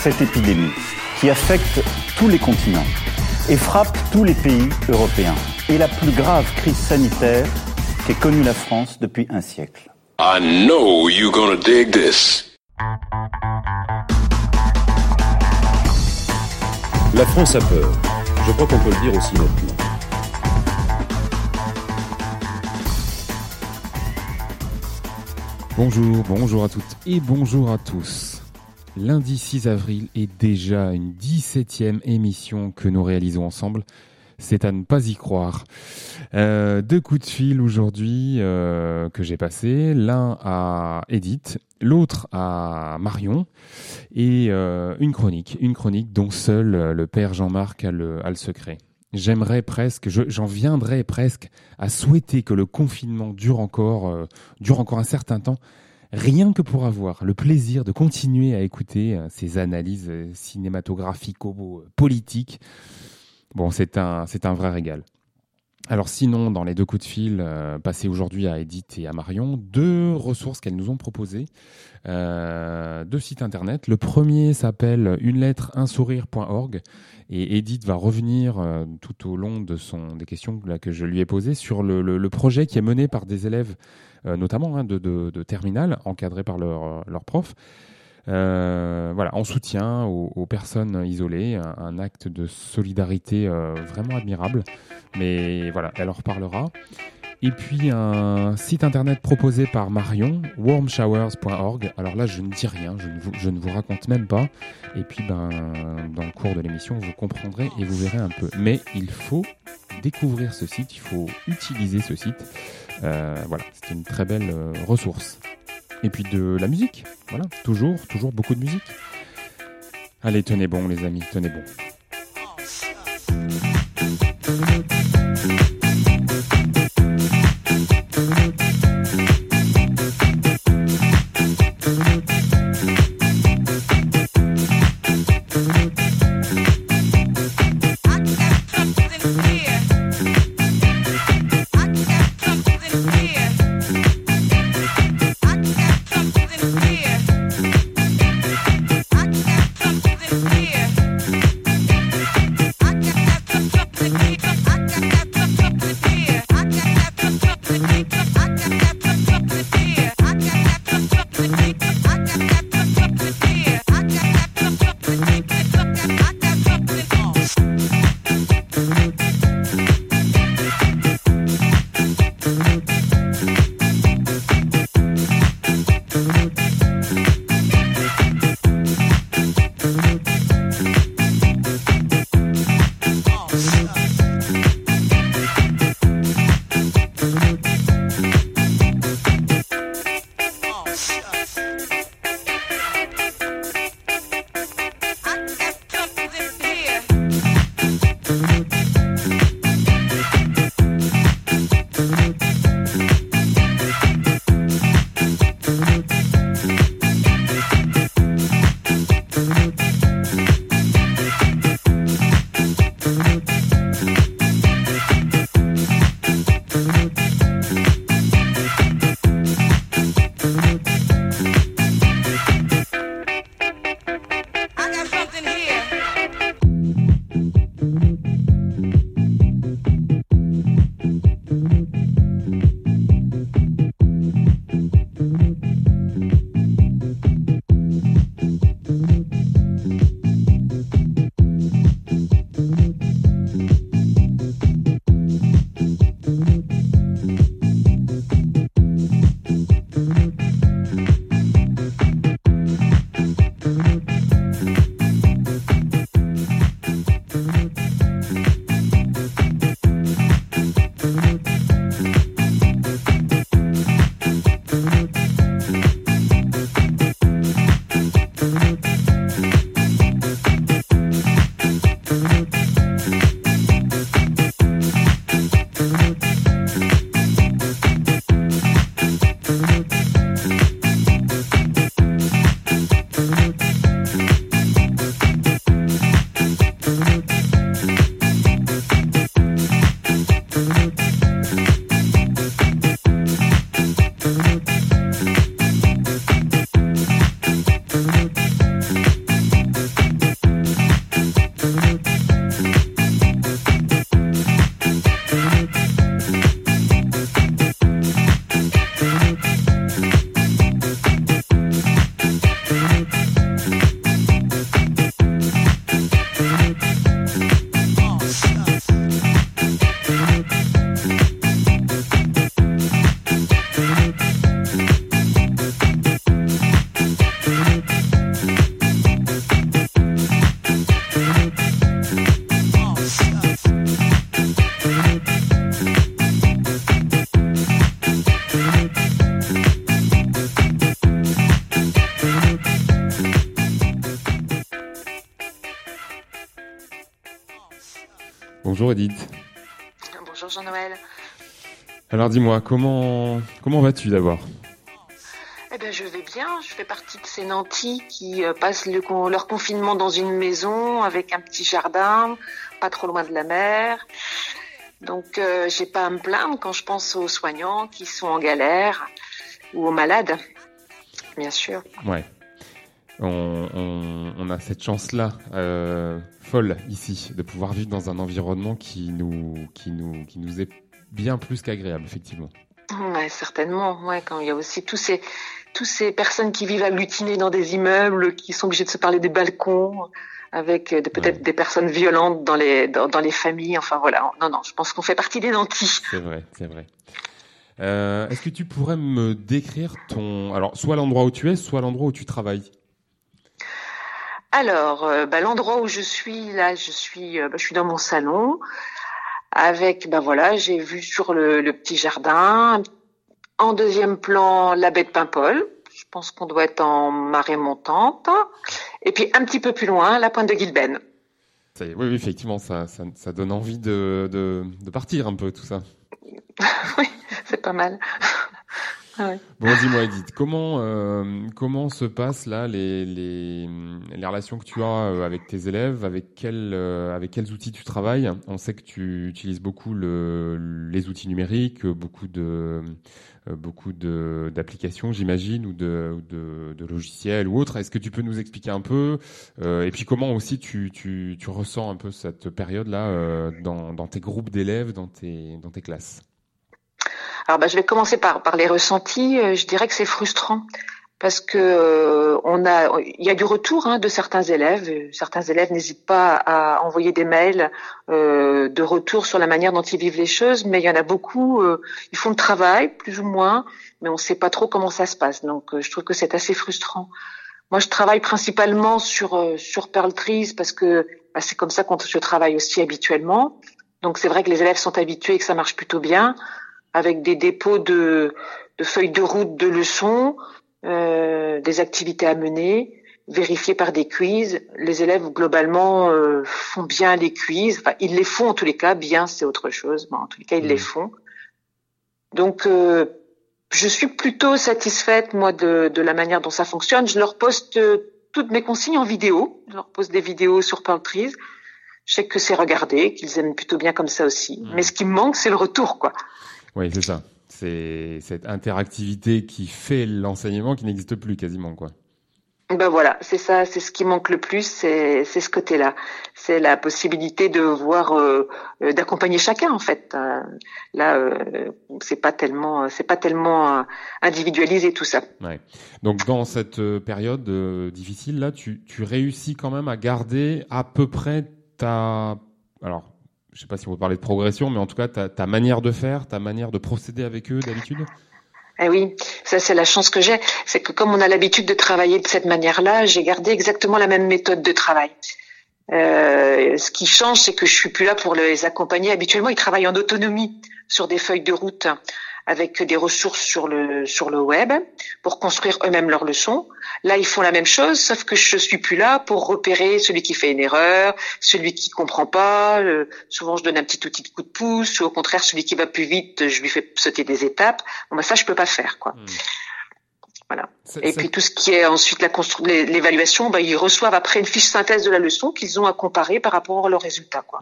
Cette épidémie qui affecte tous les continents et frappe tous les pays européens est la plus grave crise sanitaire qu'ait connue la France depuis un siècle. I know you're gonna dig this. La France a peur. Je crois qu'on peut le dire aussi nettement. Bonjour, bonjour à toutes et bonjour à tous. Lundi 6 avril est déjà une 17e émission que nous réalisons ensemble. C'est à ne pas y croire. Euh, deux coups de fil aujourd'hui euh, que j'ai passés. L'un à Edith, l'autre à Marion. Et euh, une chronique. Une chronique dont seul le père Jean-Marc a le, a le secret. J'aimerais presque, j'en viendrais presque à souhaiter que le confinement dure encore, dure encore un certain temps rien que pour avoir le plaisir de continuer à écouter euh, ces analyses euh, cinématographico-politiques. Bon, c'est un, c'est un vrai régal. Alors sinon, dans les deux coups de fil euh, passés aujourd'hui à Edith et à Marion, deux ressources qu'elles nous ont proposées, deux sites internet. Le premier s'appelle une lettre et Edith va revenir tout au long de son des questions que je lui ai posées sur le, projet qui est mené par des élèves euh, notamment hein, de, de, terminale, encadrés par leur, leur prof. Euh, voilà, en soutien aux, personnes isolées, un, acte de solidarité euh, vraiment admirable. Mais voilà, elle en reparlera. Et puis un site internet proposé par Marion, warmshowers.org. Alors là, je ne dis rien, je ne, vous, raconte même pas. Et puis, ben, dans le cours de l'émission, vous comprendrez et vous verrez un peu. Mais il faut découvrir ce site, il faut utiliser ce site. Euh, voilà, c'est une très belle ressource. Et puis de la musique, voilà, toujours, toujours beaucoup de musique. Allez, tenez bon les amis, tenez bon. Bonjour Edith. Bonjour Jean-Noël. Alors dis-moi, comment, comment vas-tu d'abord? Eh bien je vais bien, je fais partie de ces nantis qui euh, passent le, leur confinement dans une maison avec un petit jardin, pas trop loin de la mer. Donc euh, j'ai pas à me plaindre quand je pense aux soignants qui sont en galère ou aux malades, bien sûr. Ouais. On, on, on a cette chance-là, euh, folle ici, de pouvoir vivre dans un environnement qui nous, qui nous, qui nous est bien plus qu'agréable, effectivement. Ouais, certainement. Ouais, quand il y a aussi tous ces, tous ces personnes qui vivent agglutinées dans des immeubles, qui sont obligées de se parler des balcons, avec peut-être Ouais. des personnes violentes dans les, dans, dans les familles. Enfin voilà. Non, non, je pense qu'on fait partie des nantis. C'est vrai, c'est vrai. Euh, Est-ce que tu pourrais me décrire ton, alors soit l'endroit où tu es, soit l'endroit où tu travailles? Alors, euh, bah, l'endroit où je suis là, je suis, euh, bah, je suis dans mon salon avec, ben voilà, j'ai vu sur le, le petit jardin. En deuxième plan, la baie de Paimpol. Je pense qu'on doit être en marée montante. Et puis un petit peu plus loin, la pointe de Guilben. Oui, oui, effectivement, ça, ça, ça donne envie de, de, de partir un peu tout ça. oui, c'est pas mal. Ah. Bon, dis-moi, Edith, comment euh, comment se passent là les, les relations que tu as euh, avec tes élèves, avec quels euh, avec quels outils tu travailles? On sait que tu utilises beaucoup le, les outils numériques, beaucoup de beaucoup de d'applications, j'imagine, ou de, de logiciels ou autres. Est-ce que tu peux nous expliquer un peu Et puis comment aussi tu tu tu ressens un peu cette période là dans dans tes groupes d'élèves, dans tes dans tes classes? Alors, bah, je vais commencer par, les ressentis. Euh, Je dirais que c'est frustrant parce que euh, il y a du retour hein, de certains élèves. Euh, Certains élèves n'hésitent pas à envoyer des mails de retour sur la manière dont ils vivent les choses, mais il y en a beaucoup. ils font le travail, plus ou moins, mais on ne sait pas trop comment ça se passe. Donc, je trouve que c'est assez frustrant. Moi, je travaille principalement sur sur Pearl Trees parce que bah, c'est comme ça qu'on je travaille aussi habituellement. Donc, c'est vrai que les élèves sont habitués et que ça marche plutôt bien avec des dépôts de, de feuilles de route de leçons, euh, des activités à mener, vérifiées par des quiz. Les élèves globalement euh, font bien les quiz. Enfin, ils les font en tous les cas. Bien, c'est autre chose. Mais en tous les cas, ils les font. Donc, euh, je suis plutôt satisfaite moi de, de la manière dont ça fonctionne. Je leur poste euh, toutes mes consignes en vidéo. Je leur poste des vidéos sur Trees. Je sais que c'est regardé, qu'ils aiment plutôt bien comme ça aussi. Mais ce qui me manque, c'est le retour, quoi. Oui, c'est ça. C'est cette interactivité qui fait l'enseignement qui n'existe plus quasiment, quoi. Ben voilà, c'est ça, c'est ce qui manque le plus, c'est ce côté-là, c'est la possibilité de voir, euh, euh, d'accompagner chacun en fait. Euh, là, euh, c'est pas tellement, c'est pas tellement individualisé tout ça. Ouais. Donc dans cette période difficile là, tu, tu réussis quand même à garder à peu près ta alors je sais pas si on peut parler de progression, mais en tout cas ta, ta manière de faire, ta manière de procéder avec eux d'habitude? Eh oui, ça c'est la chance que j'ai, c'est que comme on a l'habitude de travailler de cette manière-là, j'ai gardé exactement la même méthode de travail. Euh, ce qui change, c'est que je suis plus là pour les accompagner. Habituellement, ils travaillent en autonomie sur des feuilles de route avec des ressources sur le sur le web pour construire eux-mêmes leurs leçons. Là, ils font la même chose, sauf que je suis plus là pour repérer celui qui fait une erreur, celui qui comprend pas. Euh, souvent, je donne un petit outil de coup de pouce, ou au contraire, celui qui va plus vite, je lui fais sauter des étapes. Bon, bah, ça, je peux pas faire, quoi. Voilà. Et puis tout ce qui est ensuite la constru- l'é- l'évaluation, bah, ils reçoivent après une fiche synthèse de la leçon qu'ils ont à comparer par rapport à leurs résultats, quoi.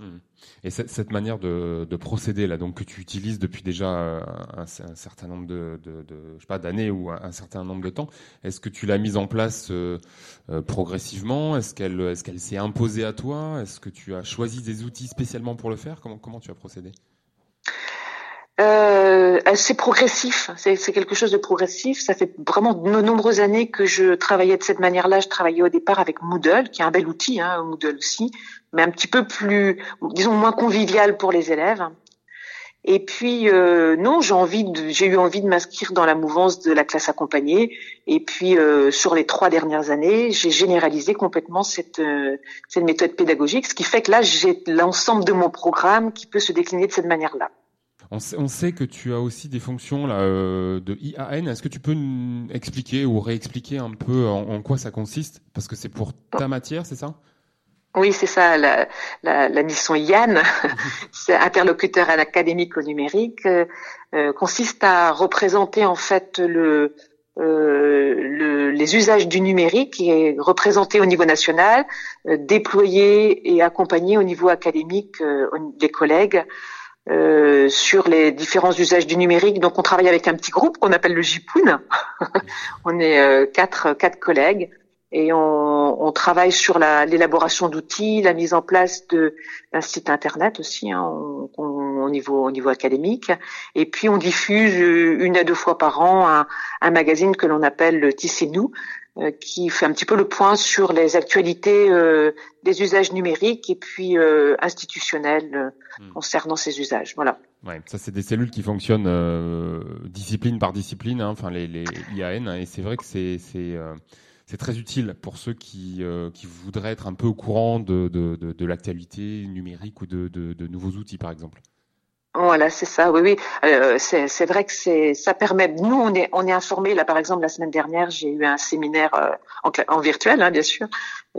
Et cette, manière de, de procéder là, donc que tu utilises depuis déjà euh, un, un certain nombre de, de, de je sais pas d'années ou un, un certain nombre de temps, est-ce que tu l'as mise en place euh, euh, progressivement? Est-ce qu'elle est-ce qu'elle s'est imposée à toi? Est-ce que tu as choisi des outils spécialement pour le faire? Comment comment tu as procédé? Euh, c'est progressif, c'est quelque chose de progressif. Ça fait vraiment de nombreuses années que je travaillais de cette manière-là. Je travaillais au départ avec Moodle, qui est un bel outil, hein, Moodle aussi, mais un petit peu plus, disons, moins convivial pour les élèves. Et puis euh, non, j'ai envie j'ai eu envie de m'inscrire dans la mouvance de la classe accompagnée. Et puis euh, sur les trois dernières années, j'ai généralisé complètement cette euh, cette méthode pédagogique, ce qui fait que là j'ai l'ensemble de mon programme qui peut se décliner de cette manière-là. On sait, on sait, que tu as aussi des fonctions là, euh, de IAN. Est-ce que tu peux nous expliquer ou réexpliquer un peu en, en quoi ça consiste? Parce que c'est pour ta matière, c'est ça? Oui, c'est ça, la, la, la, mission IAN, c'est interlocuteur académique au numérique, euh, euh, consiste à représenter en fait le, euh, le, les usages du numérique et représenter au niveau national, euh, déployer et accompagner au niveau académique euh, les collègues sur les différents usages du numérique. Donc on travaille avec un petit groupe qu'on appelle le JPOUN. on est quatre, quatre collègues et on, on travaille sur l'élaboration d'outils, la mise en place d'un site internet aussi hein, on, au niveau au niveau académique, et puis on diffuse une à deux fois par an un, un magazine que l'on appelle le Tissez-nous, euh, qui fait un petit peu le point sur les actualités euh, des usages numériques et puis euh, institutionnels hmm. concernant ces usages. Voilà. Ouais, ça c'est des cellules qui fonctionnent discipline par discipline, hein, enfin les, les IAN, hein, et c'est vrai que c'est c'est très utile pour ceux qui, euh, qui voudraient être un peu au courant de, de, de, de l'actualité numérique ou de, de, nouveaux outils, par exemple. Voilà, c'est ça. Oui, oui. Euh, c'est vrai que c'est ça permet. Nous, on est on est informés. Là, par exemple, la semaine dernière, j'ai eu un séminaire euh, en, en, virtuel, hein, bien sûr,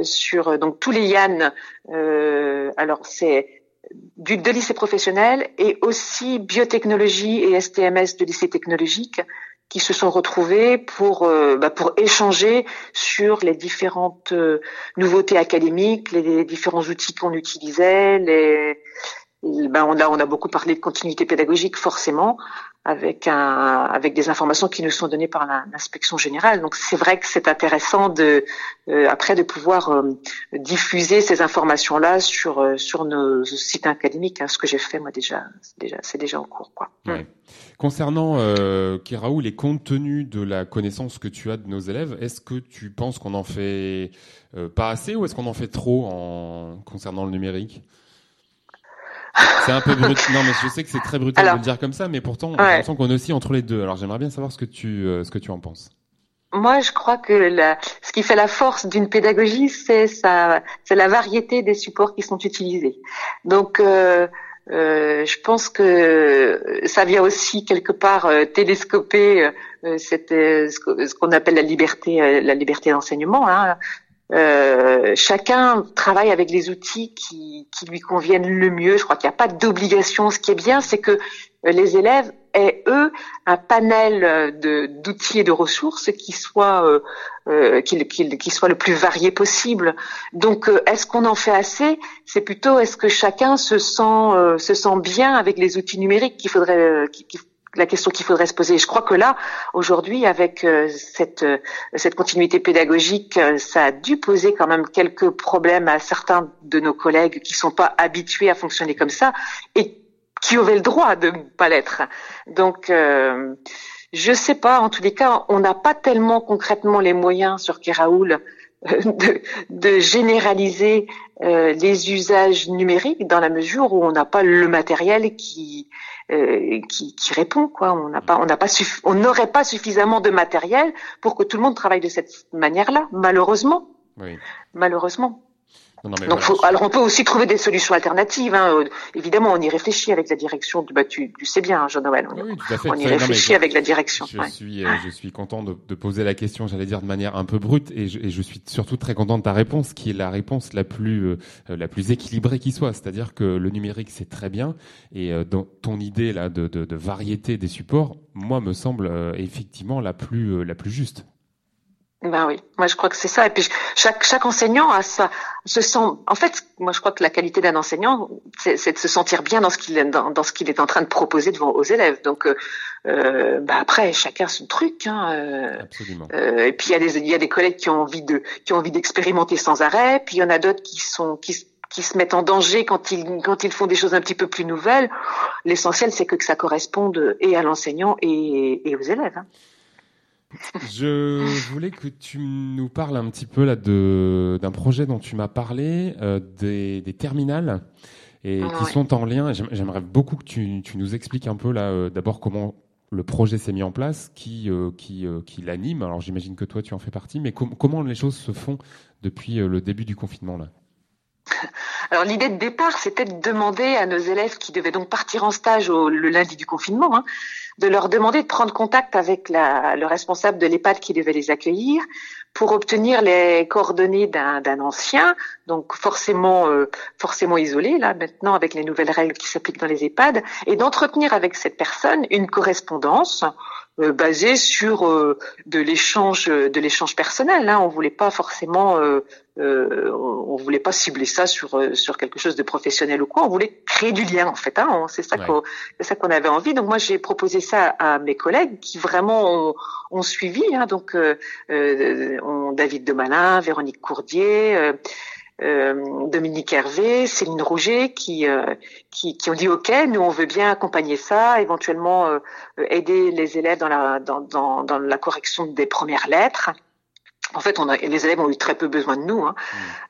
sur euh, donc tous les Yann. Euh, alors, c'est du de lycée professionnel et aussi biotechnologie et STMS de lycée technologique qui se sont retrouvés pour euh, bah, pour échanger sur les différentes euh, nouveautés académiques, les, différents outils qu'on utilisait, les ben on a on a beaucoup parlé de continuité pédagogique forcément avec un avec des informations qui nous sont données par l'inspection générale. Donc c'est vrai que c'est intéressant de euh, après de pouvoir diffuser ces informations là sur sur nos sites académiques. Hein, ce que j'ai fait moi déjà c'est déjà c'est déjà en cours quoi. Ouais. Concernant, euh, Kiraou, les contenus de la connaissance que tu as de nos élèves, est-ce que tu penses qu'on en fait euh, pas assez ou est-ce qu'on en fait trop en concernant le numérique? C'est un peu brut. Non, mais je sais que c'est très brutal de le dire comme ça, mais pourtant, on sent qu'on est aussi entre les deux. Alors, j'aimerais bien savoir ce que tu, euh, ce que tu en penses. Moi, je crois que la, ce qui fait la force d'une pédagogie, c'est ça, c'est la variété des supports qui sont utilisés. Donc, euh, euh, je pense que ça vient aussi quelque part euh, télescoper euh, cette, ce qu'on appelle la liberté, la liberté d'enseignement. Hein. Chacun travaille avec les outils qui, qui lui conviennent le mieux. Je crois qu'il n'y a pas d'obligation. Ce qui est bien, c'est que les élèves aient eux un panel d'outils et de ressources qui soit euh, euh qui, qui, qui, soit le plus varié possible. Donc euh, est-ce qu'on en fait assez? C'est plutôt est-ce que chacun se sent euh, se sent bien avec les outils numériques qu'il faudrait qui, la question qu'il faudrait se poser. Je crois que là, aujourd'hui, avec cette, cette continuité pédagogique, ça a dû poser quand même quelques problèmes à certains de nos collègues qui sont pas habitués à fonctionner comme ça et qui aurait le droit de ne pas l'être. Donc, euh, je sais pas. En tous les cas, on n'a pas tellement concrètement les moyens sur Keraoul euh, de, de, généraliser euh, les usages numériques dans la mesure où on n'a pas le matériel qui, euh, qui, qui répond quoi. On n'a pas, on n'a pas, on n'aurait pas suffisamment de matériel pour que tout le monde travaille de cette manière-là. Malheureusement. Oui. Malheureusement. Donc, alors on peut aussi trouver des solutions alternatives. Hein. Euh, évidemment, on y réfléchit avec la direction. Bah, tu, tu sais bien, hein, Jean-Noël. On, y réfléchit avec la direction. Je suis, euh, je suis content de, de, poser la question, j'allais dire de manière un peu brute, et je, et je, suis surtout très content de ta réponse, qui est la réponse la plus, euh, la plus équilibrée qui soit. C'est-à-dire que le numérique c'est très bien, et dans ton idée là de, de, de, variété des supports, moi me semble effectivement la plus, la plus juste. Ben oui, moi je crois que c'est ça. Et puis chaque chaque enseignant a ça, se sent. En fait, moi je crois que la qualité d'un enseignant, c'est de se sentir bien dans ce qu'il est dans, dans, ce qu'il est en train de proposer devant aux élèves. Donc euh, euh bah après chacun son truc. Hein, euh, Absolument. Euh, et puis il y a des il y a des collègues qui ont envie de qui ont envie d'expérimenter sans arrêt. Puis il y en a d'autres qui sont qui qui se mettent en danger quand ils quand ils font des choses un petit peu plus nouvelles. L'essentiel c'est que, que ça corresponde et à l'enseignant et, et aux élèves. Hein. Je voulais que tu nous parles un petit peu là de d'un projet dont tu m'as parlé, euh, des, des, terminales. et qui sont en lien. J'aim- J'aimerais beaucoup que tu, tu nous expliques un peu là, euh, d'abord comment le projet s'est mis en place, qui, euh, qui, qui l'anime. Alors j'imagine que toi tu en fais partie, mais com- comment les choses se font depuis le début du confinement là? Alors l'idée de départ, c'était de demander à nos élèves qui devaient donc partir en stage au- le lundi du confinement, hein, de leur demander de prendre contact avec la- le responsable de l'EHPAD qui devait les accueillir pour obtenir les coordonnées d'un ancien, donc forcément euh, forcément isolé là maintenant avec les nouvelles règles qui s'appliquent dans les EHPAD, et d'entretenir avec cette personne une correspondance euh, basée sur euh, de l'échange de l'échange personnel. Hein. On voulait pas forcément euh, euh, on voulait pas cibler ça sur euh, sur quelque chose de professionnel ou quoi. On voulait créer du lien en fait. Hein. C'est ça Ouais. qu'on c'est ça qu'on avait envie. Donc moi j'ai proposé ça à mes collègues qui vraiment ont, ont suivi. Hein. Donc euh, euh, on- David Demalin, Véronique Courdier. Euh, euh, Dominique Hervé, Céline Rouget, qui, euh, qui qui ont dit OK, nous on veut bien accompagner ça, éventuellement euh, euh, aider les élèves dans la dans, dans, dans la correction des premières lettres. En fait, on a, les élèves ont eu très peu besoin de nous. Hein.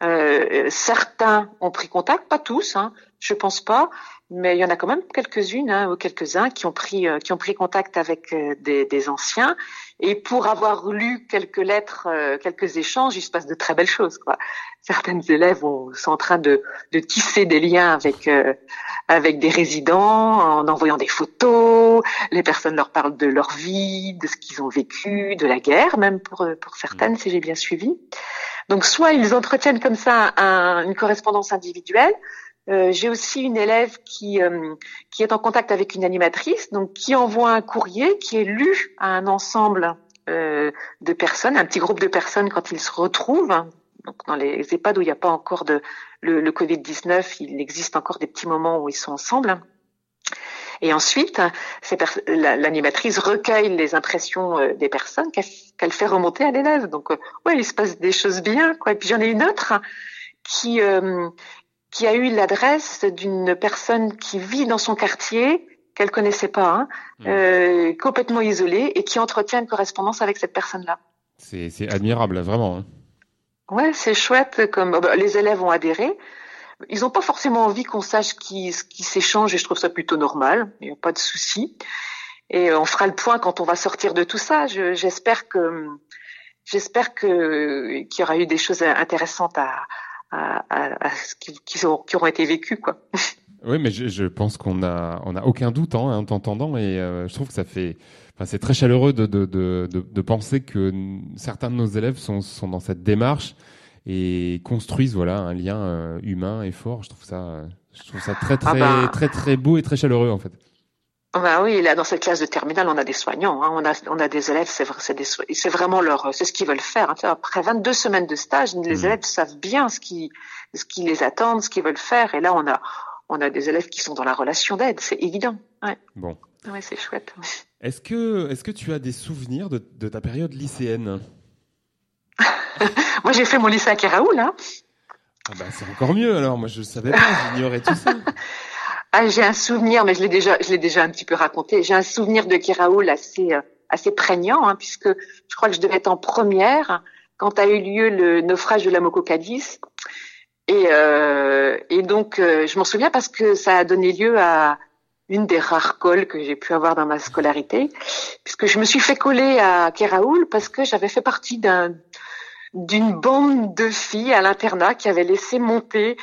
Euh, certains ont pris contact, pas tous, hein, je pense pas, mais il y en a quand même quelques-unes hein, ou quelques-uns qui ont pris euh, qui ont pris contact avec euh, des, des anciens. Et pour avoir lu quelques lettres, euh, quelques échanges, il se passe de très belles choses. Quoi. Certaines élèves ont- sont en train de, de tisser des liens avec euh, avec des résidents en envoyant des photos. Les personnes leur parlent de leur vie, de ce qu'ils ont vécu, de la guerre même pour pour certaines, si j'ai bien suivi. Donc soit ils entretiennent comme ça un- une correspondance individuelle. Euh, J'ai aussi une élève qui euh, qui est en contact avec une animatrice, donc qui envoie un courrier qui est lu à un ensemble euh, de personnes, un petit groupe de personnes quand ils se retrouvent. Donc dans les EHPAD où il n'y a pas encore de le, le Covid-19, il existe encore des petits moments où ils sont ensemble. Et ensuite, l'animatrice recueille les impressions des personnes qu'elle fait remonter à l'élève. Donc, ouais, il se passe des choses bien, quoi. Et puis j'en ai une autre qui qui a eu l'adresse d'une personne qui vit dans son quartier qu'elle connaissait pas, hein, Mmh. euh, complètement isolée, et qui entretient une correspondance avec cette personne-là. C'est c'est admirable, vraiment. hein. Ouais, c'est chouette. Comme bah, les élèves ont adhéré. Ils n'ont pas forcément envie qu'on sache qui, ce qui s'échange et je trouve ça plutôt normal. Il n'y a pas de souci. Et euh, on fera le point quand on va sortir de tout ça. Je- J'espère que j'espère que qu'il y aura eu des choses intéressantes à à, à, à ce qui, qui, auront, qui auront été vécues quoi. Oui, mais je, je pense qu'on a, on a aucun doute hein, en t'entendant et euh, je trouve que ça fait, enfin, c'est très chaleureux de, de, de, de, de penser que certains de nos élèves sont, sont dans cette démarche et construisent voilà un lien euh, humain et fort. Je trouve ça, euh, je trouve ça très très Ah bah. très très beau et très chaleureux en fait. Ben oui, là dans cette classe de terminale, on a des soignants, hein, on a on a des élèves, c'est vrai, c'est c'est vraiment leur c'est ce qu'ils veulent faire. hein. Après 22 semaines de stage, les Mhm. élèves savent bien ce qui ce qui les attend, ce qu'ils veulent faire et là on a on a des élèves qui sont dans la relation d'aide, c'est évident. Ouais. Bon. Ouais, c'est chouette. Est-ce que, est-ce que tu as des souvenirs de, de ta période lycéenne? Moi, j'ai fait mon lycée à Kéraoul, hein. ah bah, C'est encore mieux alors, moi je savais pas, j'ignorais tout ça. Ah, j'ai un souvenir, mais je l'ai déjà, je l'ai déjà un petit peu raconté. J'ai un souvenir de Kéraoul assez, euh, assez prégnant, hein, puisque je crois que je devais être en première quand a eu lieu le naufrage de la Moco Cadiz. Et, euh, et donc, euh, je m'en souviens parce que ça a donné lieu à une des rares cols que j'ai pu avoir dans ma scolarité, puisque je me suis fait coller à Kéraoul parce que j'avais fait partie d'un d'une bande de filles à l'internat qui avaient laissé monter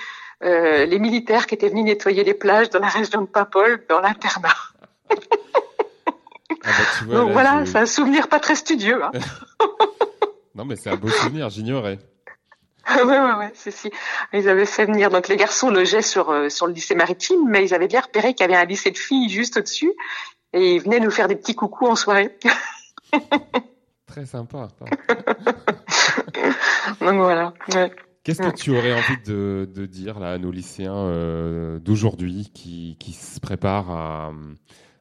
euh, les militaires qui étaient venus nettoyer les plages dans la région de Paimpol dans l'internat. Ah bah, Donc là, voilà, je- c'est un souvenir pas très studieux. Hein. Non mais c'est un beau souvenir, j'ignorais. ouais, ouais, ouais, si, si. Ils avaient fait venir, donc les garçons logeaient sur, euh, sur le lycée maritime, mais ils avaient bien repéré qu'il y avait un lycée de filles juste au-dessus, et ils venaient nous faire des petits coucous en soirée. Très sympa. donc voilà. Ouais. Qu'est-ce que Mm. tu aurais envie de, de dire là à nos lycéens euh, d'aujourd'hui qui, qui se préparent à,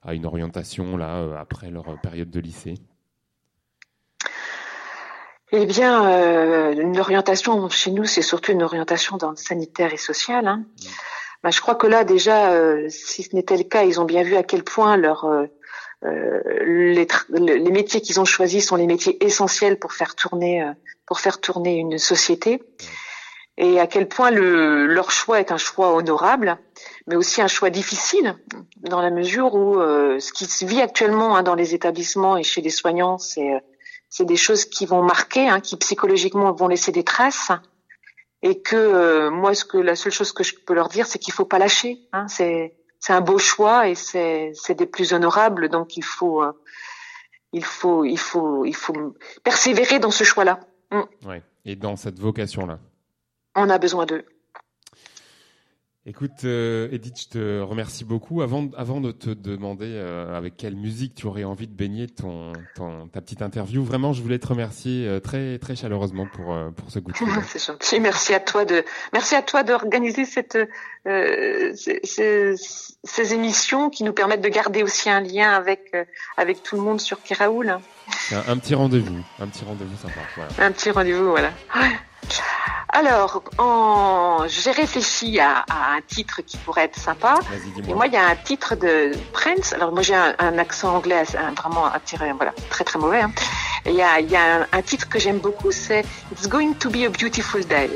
à une orientation là euh, après leur période de lycée? Eh bien, euh, une orientation chez nous, c'est surtout une orientation dans le sanitaire et social. Hein. Bah, je crois que là, déjà, euh, si ce n'était le cas, ils ont bien vu à quel point leur, euh, les, les métiers qu'ils ont choisis sont les métiers essentiels pour faire tourner, pour faire tourner une société, et à quel point le, leur choix est un choix honorable. mais aussi un choix difficile dans la mesure où euh, ce qui se vit actuellement hein, dans les établissements et chez les soignants, c'est euh, c'est des choses qui vont marquer, hein, qui psychologiquement vont laisser des traces, et que euh, moi, ce que la seule chose que je peux leur dire, c'est qu'il faut pas lâcher. Hein, c'est c'est un beau choix et c'est c'est des plus honorables, donc il faut il faut il faut il faut persévérer dans ce choix-là. Mm. Ouais. Et dans cette vocation-là. On a besoin d'eux. Écoute, euh, Edith, je te remercie beaucoup. Avant, avant de te demander euh, avec quelle musique tu aurais envie de baigner ton, ton ta petite interview, vraiment, je voulais te remercier euh, très, très chaleureusement pour, euh, pour ce fil. C'est gentil. Merci à toi de, merci à toi d'organiser cette, ces, ces, ces, émissions qui nous permettent de garder aussi un lien avec, avec tout le monde sur Kiraoul. Un, un, petit rendez-vous, un petit rendez-vous sympa. Voilà. Un petit rendez-vous, voilà. Alors, en... j'ai réfléchi à, à, un titre qui pourrait être sympa. Et moi, il y a un titre de Prince. Alors, moi, j'ai un, un, accent anglais vraiment attiré, voilà, très très mauvais. Hein. Et il y a, il y a un, titre que j'aime beaucoup, c'est It's Going to Be a Beautiful Day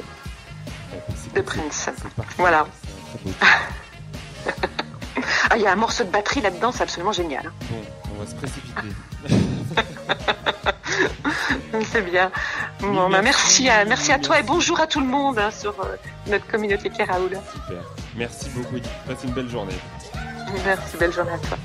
de Prince. Voilà. ah, il y a un morceau de batterie là-dedans, c'est absolument génial. Hein. Bon, on va se précipiter. C'est bien. Bon, bah, merci, à, merci à toi et bonjour à tout le monde hein, sur euh, notre communauté Keraoul. Super. Merci beaucoup. Passe une belle journée. Merci, belle journée à toi.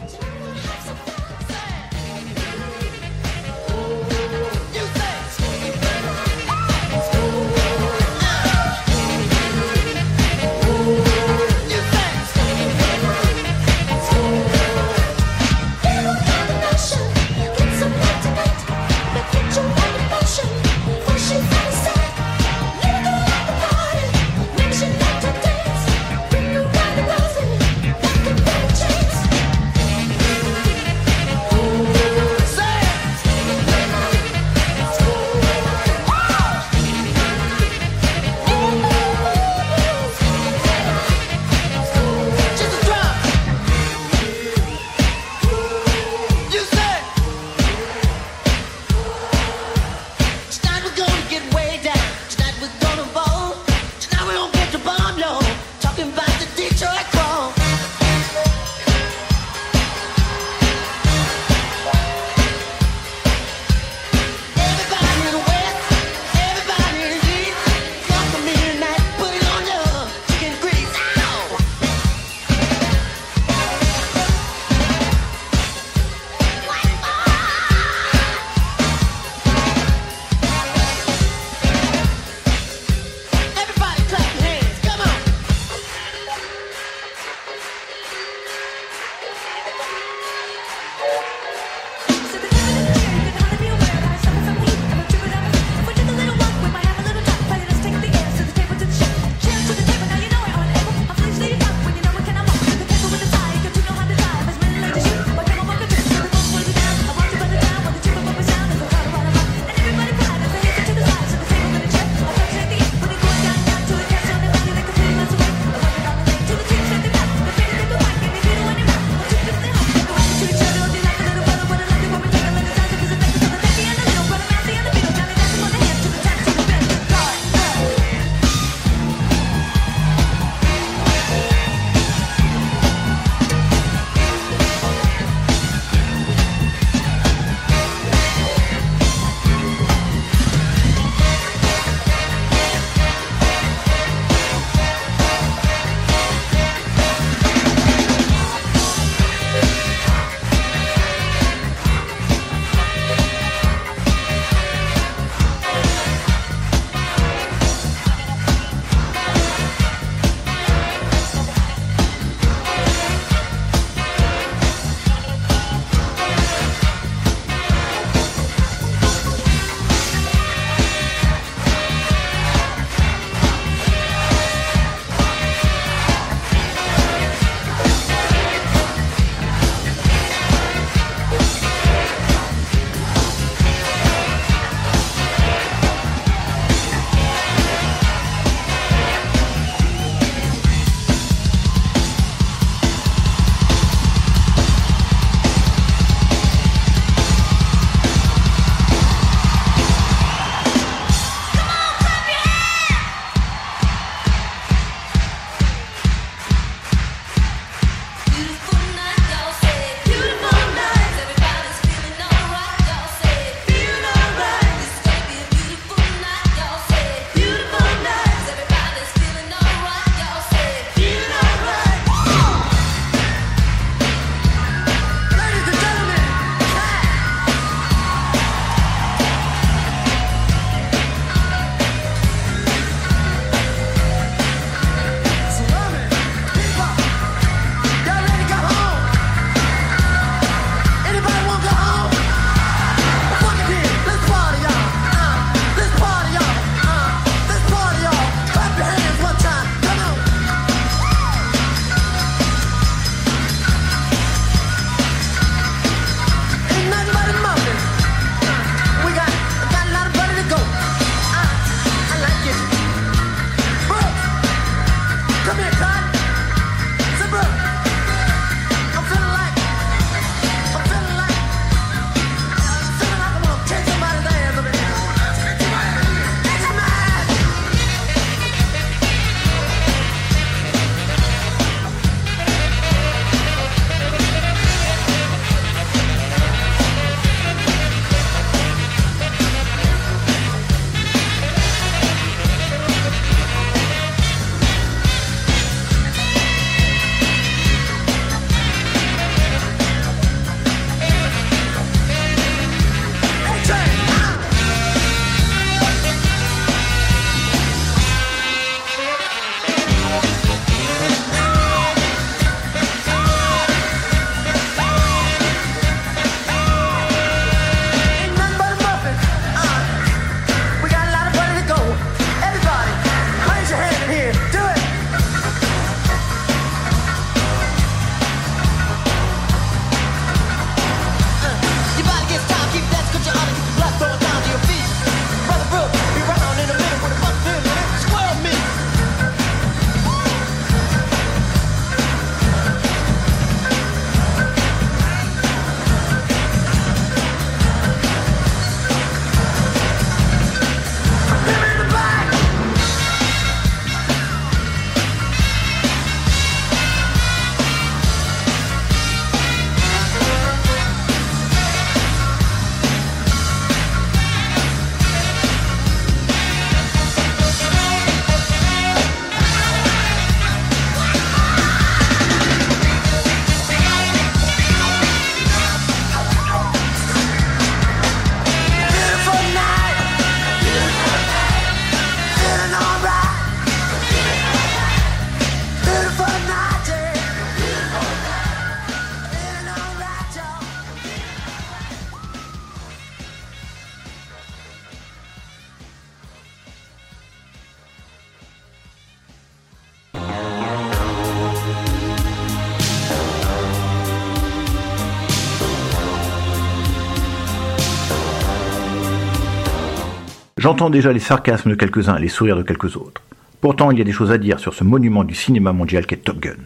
J'entends déjà les sarcasmes de quelques-uns et les sourires de quelques autres. Pourtant, il y a des choses à dire sur ce monument du cinéma mondial qu'est Top Gun.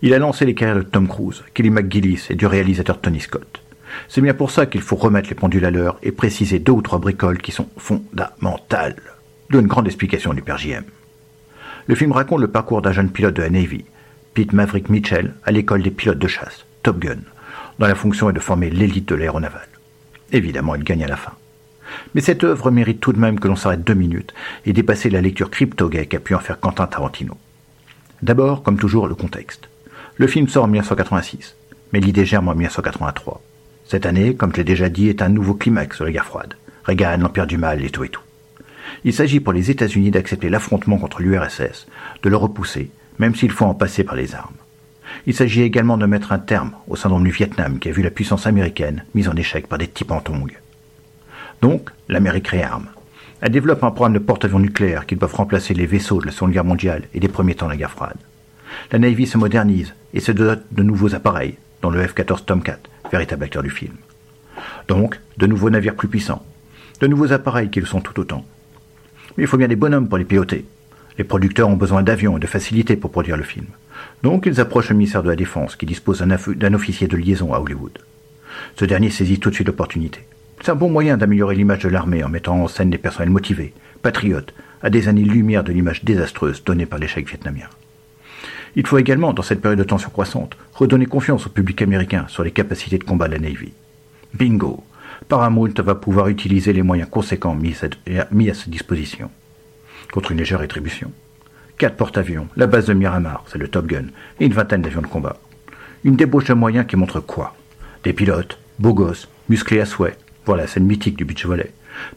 Il a lancé les carrières de Tom Cruise, Kelly McGillis et du réalisateur Tony Scott. C'est bien pour ça qu'il faut remettre les pendules à l'heure et préciser deux ou trois bricoles qui sont fondamentales. D'où une grande explication du père. Le film raconte le parcours d'un jeune pilote de la Navy, Pete Maverick Mitchell, à l'école des pilotes de chasse, Top Gun, dont la fonction est de former l'élite de l'aéronaval. Évidemment, il gagne à la fin. Mais cette œuvre mérite tout de même que l'on s'arrête deux minutes et dépasser la lecture crypto-gay qu'a pu en faire Quentin Tarantino. D'abord, comme toujours, le contexte. Le film sort en 1986, mais l'idée germe en 1983. Cette année, comme je l'ai déjà dit, est un nouveau climax sur la guerre froide. Reagan, l'empire du mal et tout et tout. Il s'agit pour les États-Unis d'accepter l'affrontement contre l'URSS, de le repousser, même s'il faut en passer par les armes. Il s'agit également de mettre un terme au syndrome du Vietnam qui a vu la puissance américaine mise en échec par des types en. Donc, l'Amérique réarme. Elle développe un programme de porte-avions nucléaires qui doivent remplacer les vaisseaux de la Seconde Guerre mondiale et des premiers temps de la guerre froide. La Navy se modernise et se dote de nouveaux appareils, dont le F-14 Tomcat, véritable acteur du film. Donc, de nouveaux navires plus puissants, de nouveaux appareils qui le sont tout autant. Mais il faut bien des bonhommes pour les piloter. Les producteurs ont besoin d'avions et de facilités pour produire le film. Donc ils approchent le ministère de la Défense qui dispose d'un officier de liaison à Hollywood. Ce dernier saisit tout de suite l'opportunité. C'est un bon moyen d'améliorer l'image de l'armée en mettant en scène des personnels motivés, patriotes, à des années-lumière de l'image désastreuse donnée par l'échec vietnamien. Il faut également, dans cette période de tension croissante, redonner confiance au public américain sur les capacités de combat de la Navy. Bingo Paramount va pouvoir utiliser les moyens conséquents mis à, sa disposition. Contre une légère rétribution. Quatre porte-avions, la base de Miramar, c'est le Top Gun, et une vingtaine d'avions de combat. Une débauche de moyens qui montre quoi? Des pilotes, beaux gosses, musclés à souhait, voilà la scène mythique du beach volley,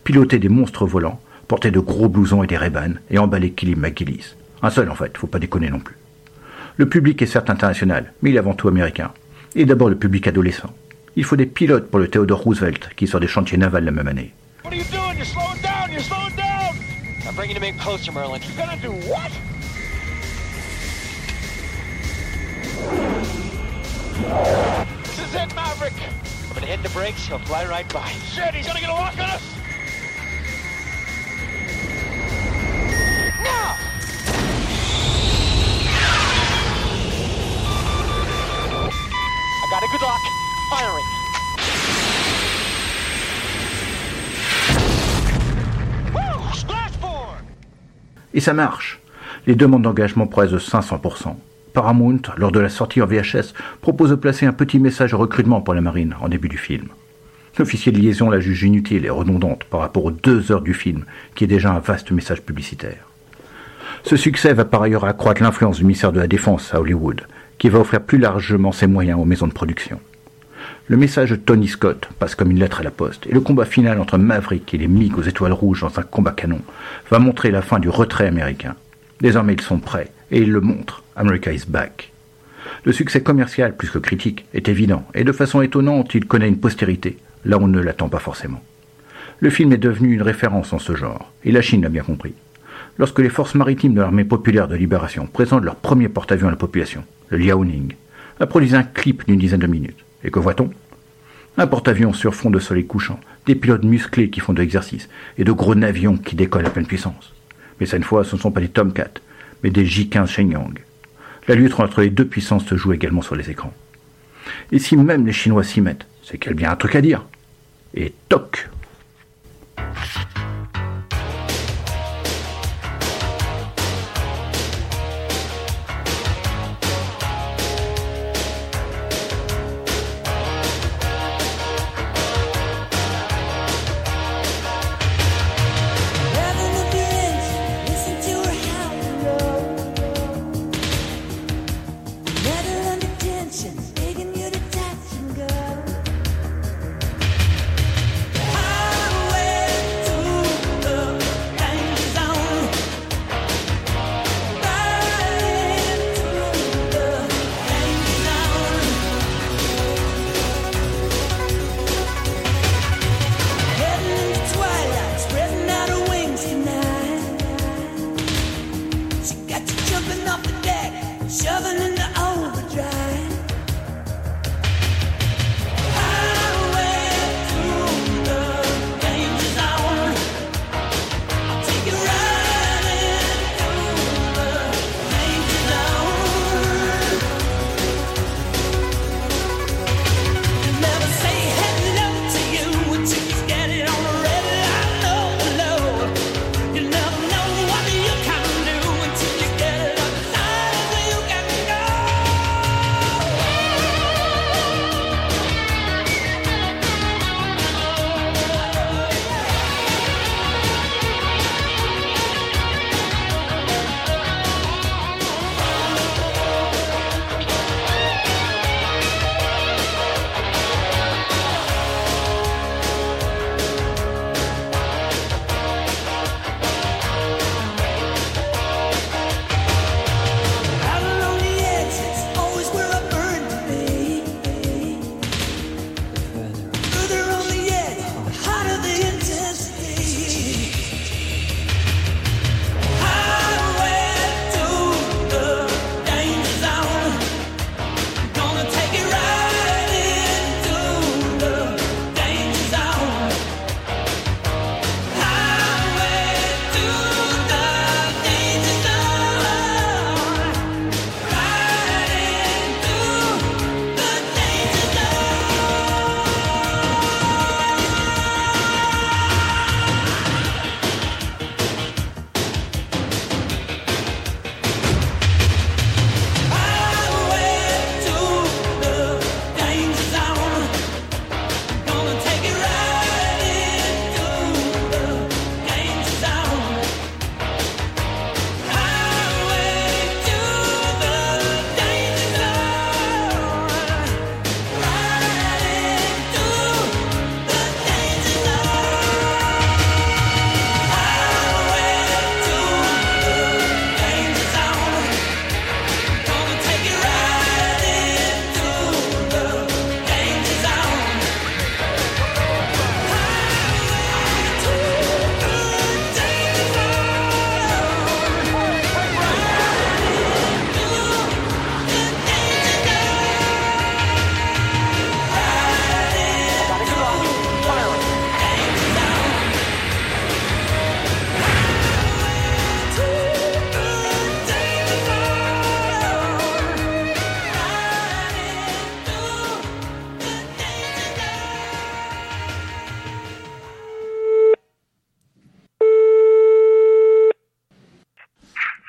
piloter des monstres volants, porter de gros blousons et des ray et emballer Killy McGillis. Un seul en fait, faut pas déconner non plus. Le public est certes international, mais il est avant tout américain. Et d'abord le public adolescent. Il faut des pilotes pour le Theodore Roosevelt qui sort des chantiers navals la même année. This is it, Maverick. I'm gonna hit the brakes, he'll fly right by. Shit, he's gonna get a lock on us! Now! I got a good lock. Firing. Woo! Splashboard! Et ça marche. Les demandes d'engagement progressent de 500%. Paramount, lors de la sortie en VHS, propose de placer un petit message de recrutement pour la marine en début du film. L'officier de liaison la juge inutile et redondante par rapport aux deux heures du film, qui est déjà un vaste message publicitaire. Ce succès va par ailleurs accroître l'influence du ministère de la Défense à Hollywood, qui va offrir plus largement ses moyens aux maisons de production. Le message de Tony Scott passe comme une lettre à la poste, et le combat final entre Maverick et les MiG aux étoiles rouges dans un combat canon va montrer la fin du retrait américain. Désormais ils sont prêts, et ils le montrent. America is back. Le succès commercial, plus que critique, est évident, et de façon étonnante, il connaît une postérité, là où on ne l'attend pas forcément. Le film est devenu une référence en ce genre, et la Chine l'a bien compris. Lorsque les forces maritimes de l'armée populaire de libération présentent leur premier porte-avions à la population, le Liaoning, a produit un clip d'une dizaine de minutes. Et que voit-on? Un porte-avions sur fond de soleil couchant, des pilotes musclés qui font de l'exercice, et de gros navions qui décollent à pleine puissance. Mais cette fois, ce ne sont pas des Tomcat, mais des J-15 Shenyang. La lutte entre les deux puissances se joue également sur les écrans. Et si même les Chinois s'y mettent, c'est qu'il y a bien un truc à dire. Et toc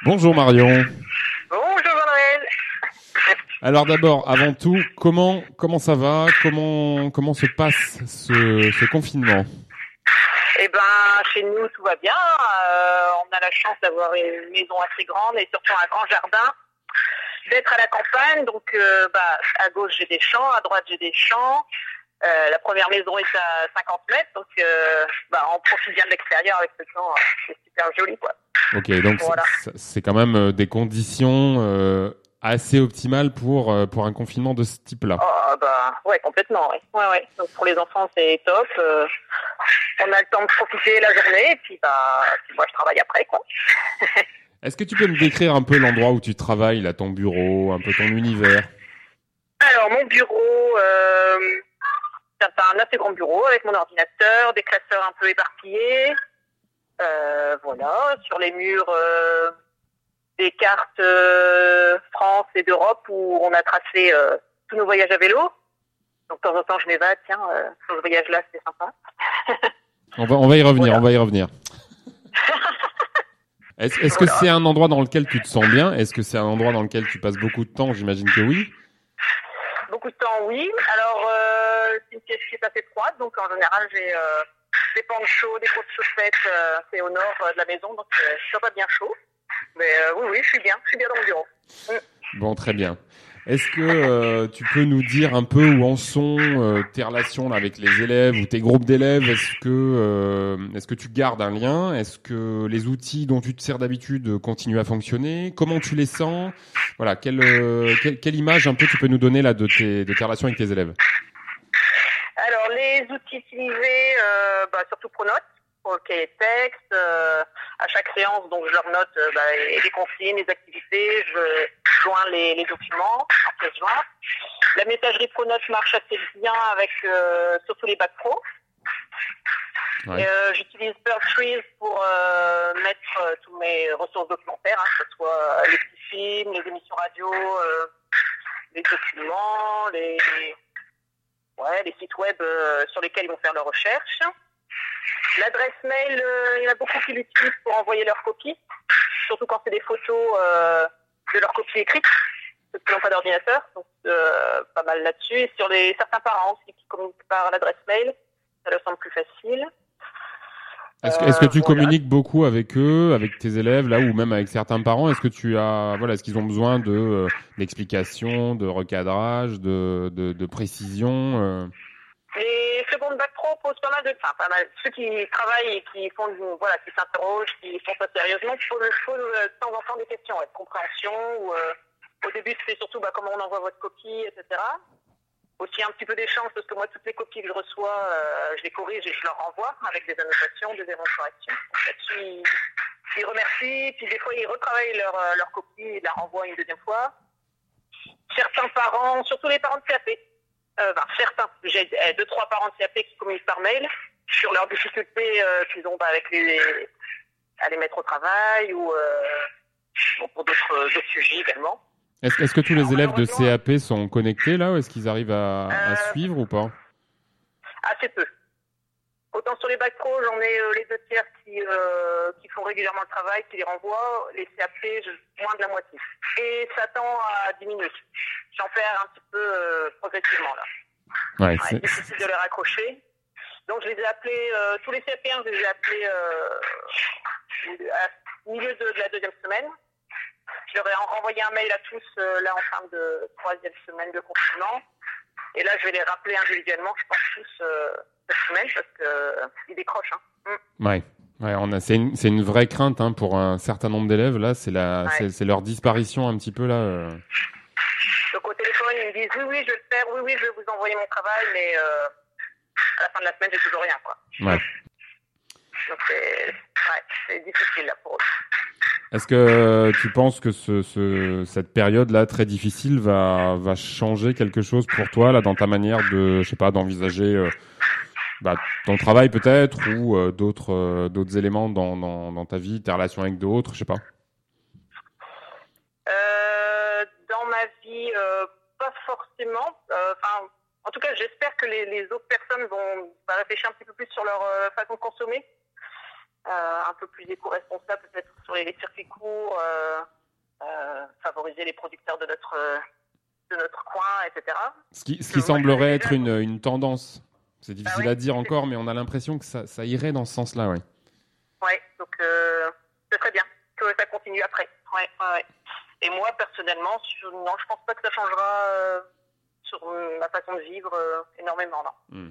Bonjour Marion. Bonjour Jean-Noël. Alors d'abord, avant tout, comment comment ça va? Comment comment se passe ce, ce confinement? Eh ben, chez nous tout va bien. Euh, on a la chance d'avoir une maison assez grande et surtout un grand jardin, d'être à la campagne. Donc, euh, bah, à gauche j'ai des champs, à droite j'ai des champs. Euh, la première maison est à 50 mètres, donc euh, bah, on profite bien de l'extérieur avec ce temps. C'est super joli, quoi. Ok, donc Voilà. c'est- quand même euh, des conditions euh, assez optimales pour euh, pour un confinement de ce type-là. Oh, bah, ouais, complètement, ouais. Ouais, ouais. Donc, pour les enfants, c'est top. Euh, on a le temps de profiter la journée, et puis, bah, moi, je travaille après, quoi. Est-ce que tu peux me décrire un peu l'endroit où tu travailles, là, ton bureau, un peu ton univers? Alors, mon bureau, euh, un assez grand bureau avec mon ordinateur, des classeurs un peu éparpillés. Euh, voilà, sur les murs, euh, des cartes euh, France et d'Europe où on a tracé tous nos voyages à vélo. Donc, de temps en temps, je m'évade, tiens, ce voyage-là, c'est sympa. On va on va y revenir, Voilà. on va y revenir. Est-ce que Voilà. c'est un endroit dans lequel tu te sens bien? Est-ce que c'est un endroit dans lequel tu passes beaucoup de temps? J'imagine que oui. Beaucoup de temps, oui. Alors, euh, c'est une pièce qui est assez froide, donc en général, j'ai euh, des pans chauds, des grosses chaussettes. euh, c'est au nord euh, de la maison, donc euh, je suis pas bien chaud. Mais euh, oui, oui, je suis bien. Je suis bien dans mon bureau. Bon, très bien. Est-ce que euh, tu peux nous dire un peu où en sont euh, tes relations là, avec les élèves ou tes groupes d'élèves? Est-ce que euh, est-ce que tu gardes un lien? Est-ce que les outils dont tu te sers d'habitude continuent à fonctionner? Comment tu les sens? Voilà, quelle, quelle image un peu tu peux nous donner là de tes de tes relations avec tes élèves? Alors, les outils utilisés, bah, surtout Pronote, pour. À chaque séance, donc je leur note euh, bah, les consignes, les activités, je joins les, les documents en pièce jointe. La messagerie Pronote marche assez bien avec euh, surtout les bacs pro. Ouais. Euh, J'utilise Trees pour euh, mettre euh, tous mes ressources documentaires, hein, que ce soit les petits films, les émissions radio, les documents, les, ouais, les sites web sur lesquels ils vont faire leurs recherches. L'adresse mail, euh, il y en a beaucoup qui l'utilisent pour envoyer leurs copies, surtout quand c'est des photos euh, de leurs copies écrites, parce qu'ils n'ont pas d'ordinateur, donc euh, pas mal là-dessus. Et sur les certains parents aussi qui communiquent par l'adresse mail, ça leur semble plus facile. Est-ce que, tu voilà. communiques beaucoup avec eux, avec tes élèves là, ou même avec certains parents? Est-ce que tu as, voilà, est-ce qu'ils ont besoin de d'explications, de recadrage, de de, de précision Les secondes bac pro posent pas mal de, enfin pas mal, ceux qui travaillent et qui font, du- voilà, qui s'interrogent, qui font ça sérieusement, posent posent, de temps en temps des questions, ouais, de compréhension ou euh, au début c'est surtout bah, comment on envoie votre copie, etc. Aussi un petit peu d'échange parce que moi toutes les copies que je reçois, euh, je les corrige et je leur renvoie avec des annotations, des erreurs de correction. Ils, ils remercient, puis des fois ils retravaillent leur, euh, leur copie, ils la renvoient une deuxième fois. Certains parents, surtout les parents de CAP, euh, enfin, certains, j'ai euh, deux, trois parents de CAP qui communiquent par mail sur leurs difficultés euh, qu'ils ont bah, avec les, à les mettre au travail ou euh, pour d'autres sujets également. Est-ce est-ce que tous les Alors, élèves de CAP sont connectés là, ou est-ce qu'ils arrivent à, à suivre ou pas? Assez peu. Autant sur les bacs pro, j'en ai les deux tiers qui, qui font régulièrement le travail, qui les renvoient. Les CAP, moins de la moitié. Et ça tend à diminuer. J'en perds un petit peu euh, progressivement là. Ouais, c'est- difficile de les raccrocher. Donc je les ai appelés, euh, tous les CAP1, je les ai appelés euh, à milieu de, de la deuxième semaine. Je leur ai renvoyé un mail à tous là en fin de troisième semaine de confinement. Et là, je vais les rappeler individuellement, je pense tous cette semaine parce que euh, ils décrochent. Hein. Mm. ouais. Ouais, on a, c'est une, c'est une vraie crainte hein, pour un certain nombre d'élèves là. C'est la, Ouais. leur disparition un petit peu là. euh. Donc au téléphone, ils me disent oui, oui, je vais le faire, oui, oui, je vais vous envoyer mon travail, mais euh, à la fin de la semaine, j'ai toujours rien, quoi. Ouais. Donc c'est ouais, difficile là pour eux. Est-ce que tu penses que ce, ce, cette période-là très difficile va, va changer quelque chose pour toi là dans ta manière de, je sais pas, d'envisager euh, bah, ton travail peut-être ou euh, d'autres d'autres éléments dans, dans, dans ta vie, tes relations avec d'autres, je sais pas? Euh, euh, pas forcément. Euh, Enfin, en tout cas, j'espère que les, les autres personnes vont bah, réfléchir un petit peu plus sur leur euh, façon de consommer. un peu plus éco-responsable peut-être sur les, les circuits courts, favoriser les producteurs de notre de notre coin, etc. Ce qui, ce qui semblerait être une, une tendance. C'est difficile oui, à dire c'est- encore, mais on a l'impression que ça, ça irait dans ce sens-là, oui. Ouais, donc euh, ce serait bien que ça continue après. Ouais, ouais, ouais. Et moi personnellement, sur- non, je pense pas que ça changera euh, sur ma façon de vivre euh, énormément, non.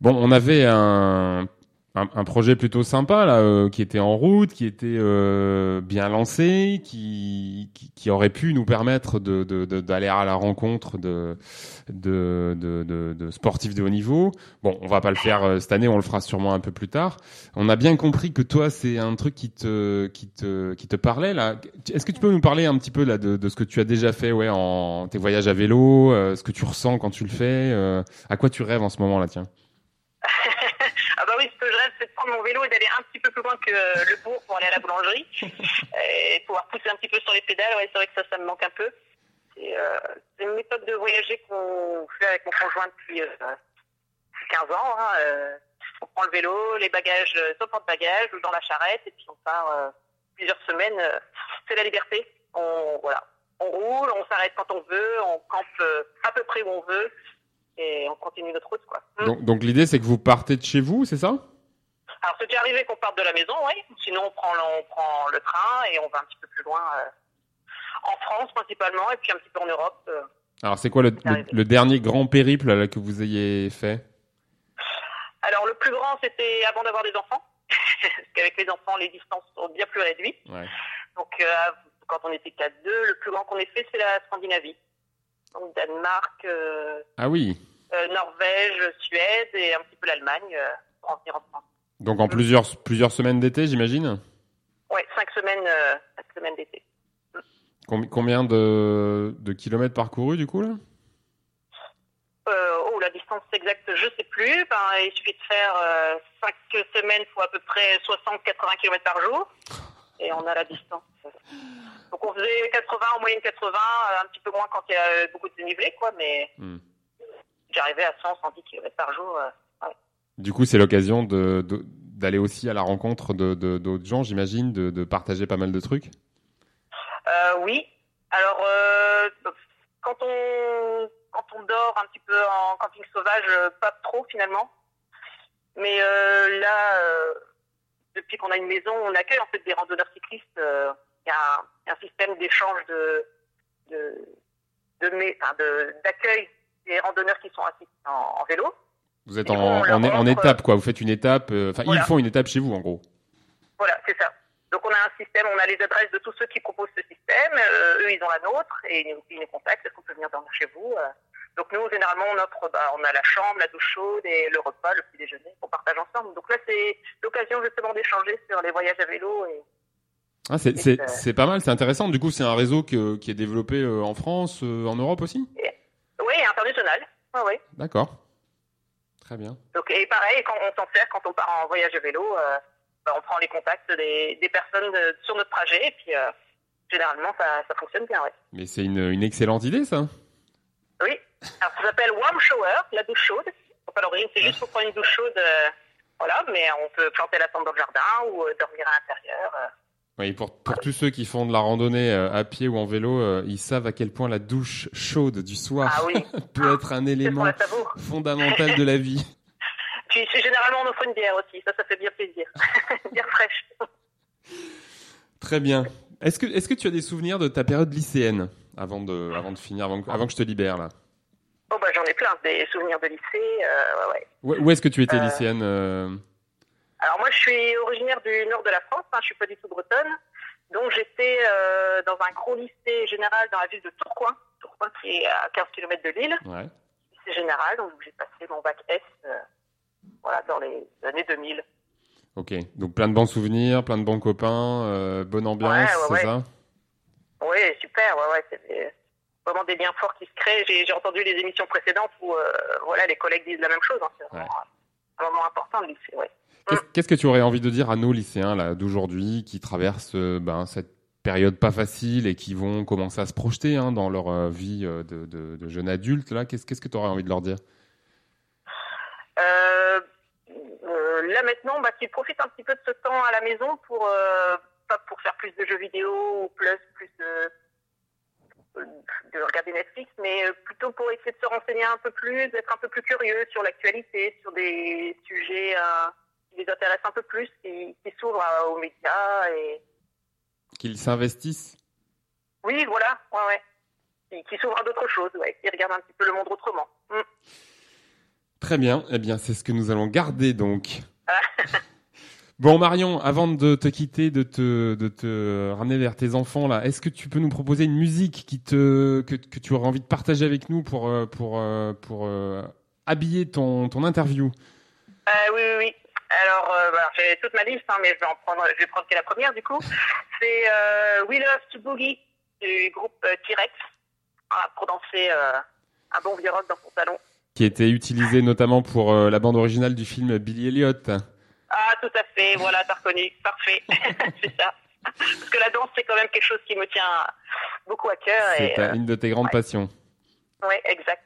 Bon, on avait un, un, projet plutôt sympa là, euh, qui était en route, qui était euh, bien lancé, qui, qui, qui aurait pu nous permettre de, de, de- d'aller à la rencontre de, de, de, de, de sportifs de haut niveau. Bon, on va pas le faire euh, cette année, on le fera sûrement un peu plus tard. On a bien compris que toi, c'est un truc qui te, qui te, qui te parlait là. Est-ce que tu peux nous parler un petit peu là de, de ce que tu as déjà fait, ouais, en tes voyages à vélo, euh, ce que tu ressens quand tu le fais, euh, à quoi tu rêves en ce moment là, tiens? Ah bah oui, ce que je rêve, c'est de prendre mon vélo et d'aller un petit peu plus loin que euh, le bourg pour aller à la boulangerie et pouvoir pousser un petit peu sur les pédales. Ouais, c'est vrai que ça, ça me manque un peu. C'est euh, une méthode de voyager qu'on fait avec mon conjoint depuis euh, 15 ans. Hein, euh, on prend le vélo, les bagages euh, sur le porte-bagages ou dans la charrette et puis on part euh, plusieurs semaines. euh, c'est la liberté. On, voilà. on roule, on s'arrête quand on veut, on campe euh, à peu près où on veut et on continue notre route. Quoi. Donc, donc l'idée, c'est que vous partez de chez vous, c'est ça? Alors, c'est déjà arrivé qu'on parte de la maison, oui. Sinon, on prend, le, on prend le train et on va un petit peu plus loin euh, en France principalement et puis un petit peu en Europe. euh. Alors, c'est quoi le, le, le dernier grand périple là, que vous ayez fait? Alors, le plus grand, c'était avant d'avoir des enfants. Parce qu'avec les enfants, les distances sont bien plus réduites. Ouais. Donc, euh, quand on était 4-2, le plus grand qu'on ait fait, c'est la Scandinavie. Donc, Danemark, Ah oui. Norvège, Suède et un petit peu l'Allemagne pour en venir en France. Donc en plusieurs, plusieurs semaines d'été, j'imagine Ouais, cinq semaines, euh, cinq semaines d'été. Com- Combien de, de kilomètres parcourus du coup là Euh, oh, la distance exacte, je sais plus. Ben, il suffit de faire euh, 5 semaines fois à peu près 60-80 km par jour. Et on a la distance. Donc on faisait 80, en moyenne 80, euh, un petit peu moins quand il y a beaucoup de dénivelé, quoi. Mais Hmm. j'arrivais à 100, 110 km par jour. Du coup, c'est l'occasion d'aller aussi à la rencontre de, d'autres gens, j'imagine, de, partager pas mal de trucs. Euh, oui. Alors, euh, quand on dort un petit peu en camping sauvage, euh, pas trop finalement. Mais là, depuis qu'on a une maison, on accueille en fait des randonneurs cyclistes. Il y, a un- système d'échange de d'accueil des randonneurs qui sont assis en vélo. Vous êtes Et en, étape, quoi. Vous faites une étape. euh, Enfin, Voilà. ils font une étape chez vous, en gros. Voilà, c'est ça. Donc on a un système, on a les adresses de tous ceux qui proposent ce système, euh, eux ils ont la nôtre et ils nous, ils nous contactent, est-ce qu'on peut venir dormir chez vous euh. Donc nous généralement on offre, bah, on a la chambre, la douche chaude et le repas, le petit déjeuner qu'on partage ensemble. Donc là c'est l'occasion justement d'échanger sur les voyages à vélo et Ah, c'est, Et c'est pas mal, c'est intéressant. Du coup, c'est un réseau que- qui est développé euh, en France, euh, en Europe aussi? Oui international. Ouais, ouais. D'accord. Très bien. Donc et pareil quand on s'en sert quand on part en voyage à vélo, euh, bah, on prend les contacts des, des personnes euh, sur notre trajet et puis euh, généralement ça, ça fonctionne bien. Ouais. Mais c'est une, une excellente idée, ça. Oui. Alors, ça s'appelle warm shower, la douche chaude. L'origine, c'est juste pour prendre une douche chaude. euh, voilà, mais on peut planter la tente dans le jardin ou euh, dormir à l'intérieur. euh. Oui, pour, pour tous ceux qui font de la randonnée euh, à pied ou en vélo, euh, ils savent à quel point la douche chaude du soir Ah oui. peut être un élément fondamental de la vie. Puis, généralement, on offre une bière aussi. Ça, ça fait bien plaisir. Une bière fraîche. Très bien. Est-ce que, est-ce que tu as des souvenirs de ta période lycéenne avant de, avant de finir, avant, que- avant que je te libère là? Bon, bah, j'en ai plein. Des souvenirs de lycée. euh, ouais, ouais. Où, où est-ce que tu étais Euh, lycéenne euh? Alors, moi, je suis originaire du nord de la France. Hein, je suis pas du tout bretonne. Donc, j'étais euh, dans un gros lycée général dans la ville de Tourcoing. Tourcoing qui est à 15 km de Lille. Ouais. lycée général, donc j'ai passé mon bac S euh, voilà, dans les années 2000. Ok. Donc plein de bons souvenirs, plein de bons copains, euh, bonne ambiance, Ouais, ouais, c'est ça? Oui, super, ouais, ouais, c'est vraiment des liens forts qui se créent. J'ai j'ai entendu les émissions précédentes où voilà, les collègues disent la même chose. hein. C'est vraiment un moment important le lycée, ouais. Qu'est-ce qu'est-ce que tu aurais envie de dire à nos lycéens là d'aujourd'hui qui traversent euh, ben, cette période pas facile et qui vont commencer à se projeter hein, dans leur euh, vie euh, de, de, de jeunes adultes là? Qu'est-ce que tu aurais envie de leur dire? Euh, euh, là maintenant, bah, tu profites un petit peu de ce temps à la maison pour euh, pas pour faire plus de jeux vidéo ou plus plus de, de regarder Netflix, mais plutôt pour essayer de se renseigner un peu plus, d'être un peu plus curieux sur l'actualité, sur des sujets euh, qui les intéressent un peu plus, qui, qui s'ouvrent euh, aux médias et Qu'ils s'investissent oui, voilà, ouais, ouais. Qui, qui s'ouvrent à d'autres choses, ouais, qui regardent un petit peu le monde autrement. Mm. Très bien, eh bien c'est ce que nous allons garder donc. Bon Marion, avant de te quitter, de te, de te ramener vers tes enfants là, est-ce que tu peux nous proposer une musique qui te, que, que tu aurais envie de partager avec nous pour, euh, pour, euh, pour habiller ton, ton interview? Euh, oui, oui, oui. Alors, euh, bah, j'ai toute ma liste, hein, mais je vais en prendre, je vais prendre que la première du coup. C'est euh, We Love to Boogie du groupe euh, T-Rex Voilà, pour danser euh, un bon vieux rock dans son salon. Qui était utilisée notamment pour euh, la bande originale du film Billy Elliot. Ah, tout à fait, voilà, t'as reconnu, parfait, c'est ça. Parce que la danse, c'est quand même quelque chose qui me tient beaucoup à cœur. C'est une de tes grandes passions. ouais, exact.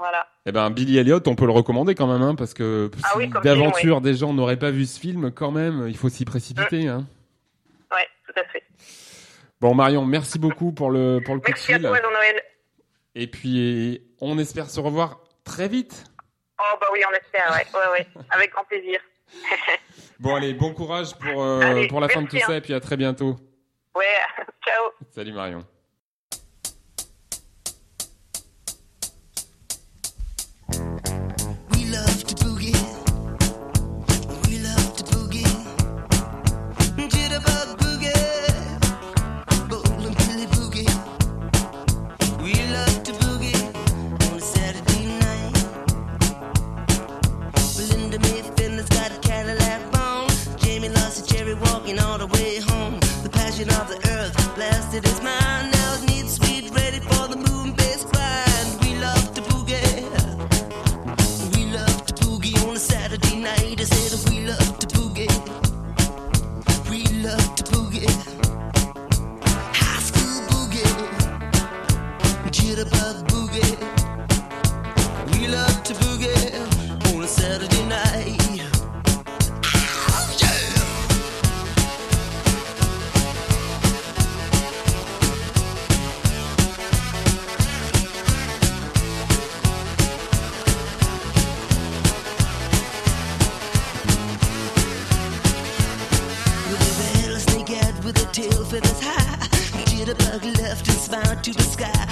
Voilà. Eh ben Billy Elliot, on peut le recommander quand même, hein, parce que Ah oui, d'aventure des gens n'auraient pas vu ce film, quand même, il faut s'y précipiter. Hein. Ouais, tout à fait. Bon Marion, merci beaucoup pour le pour le coup de Merci à fil. toi, Jean-Noël. Et puis on espère se revoir très vite. Oh, bah oui, on espère, ouais, ouais, ouais, avec grand plaisir. Bon allez, bon courage pour euh, Allez, pour la fin de tout merci, ça hein. et puis à très bientôt. Ouais, ciao. Salut Marion. All the way home. The passion of the earth blasted left and smiled to the sky.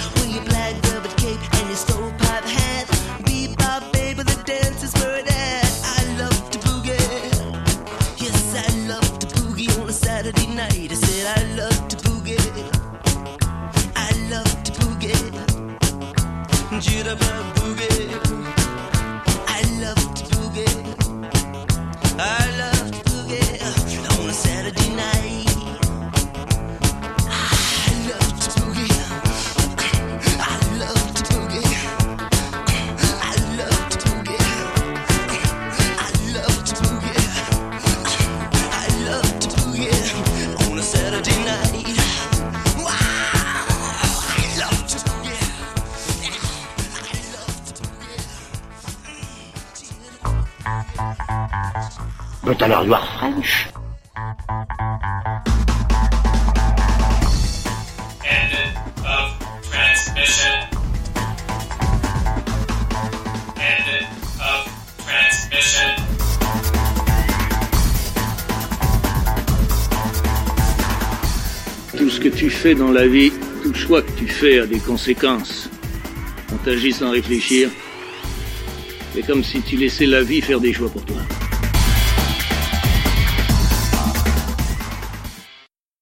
Dans la vie, tout choix que tu fais a des conséquences. On t'agit sans réfléchir. C'est comme si tu laissais la vie faire des choix pour toi.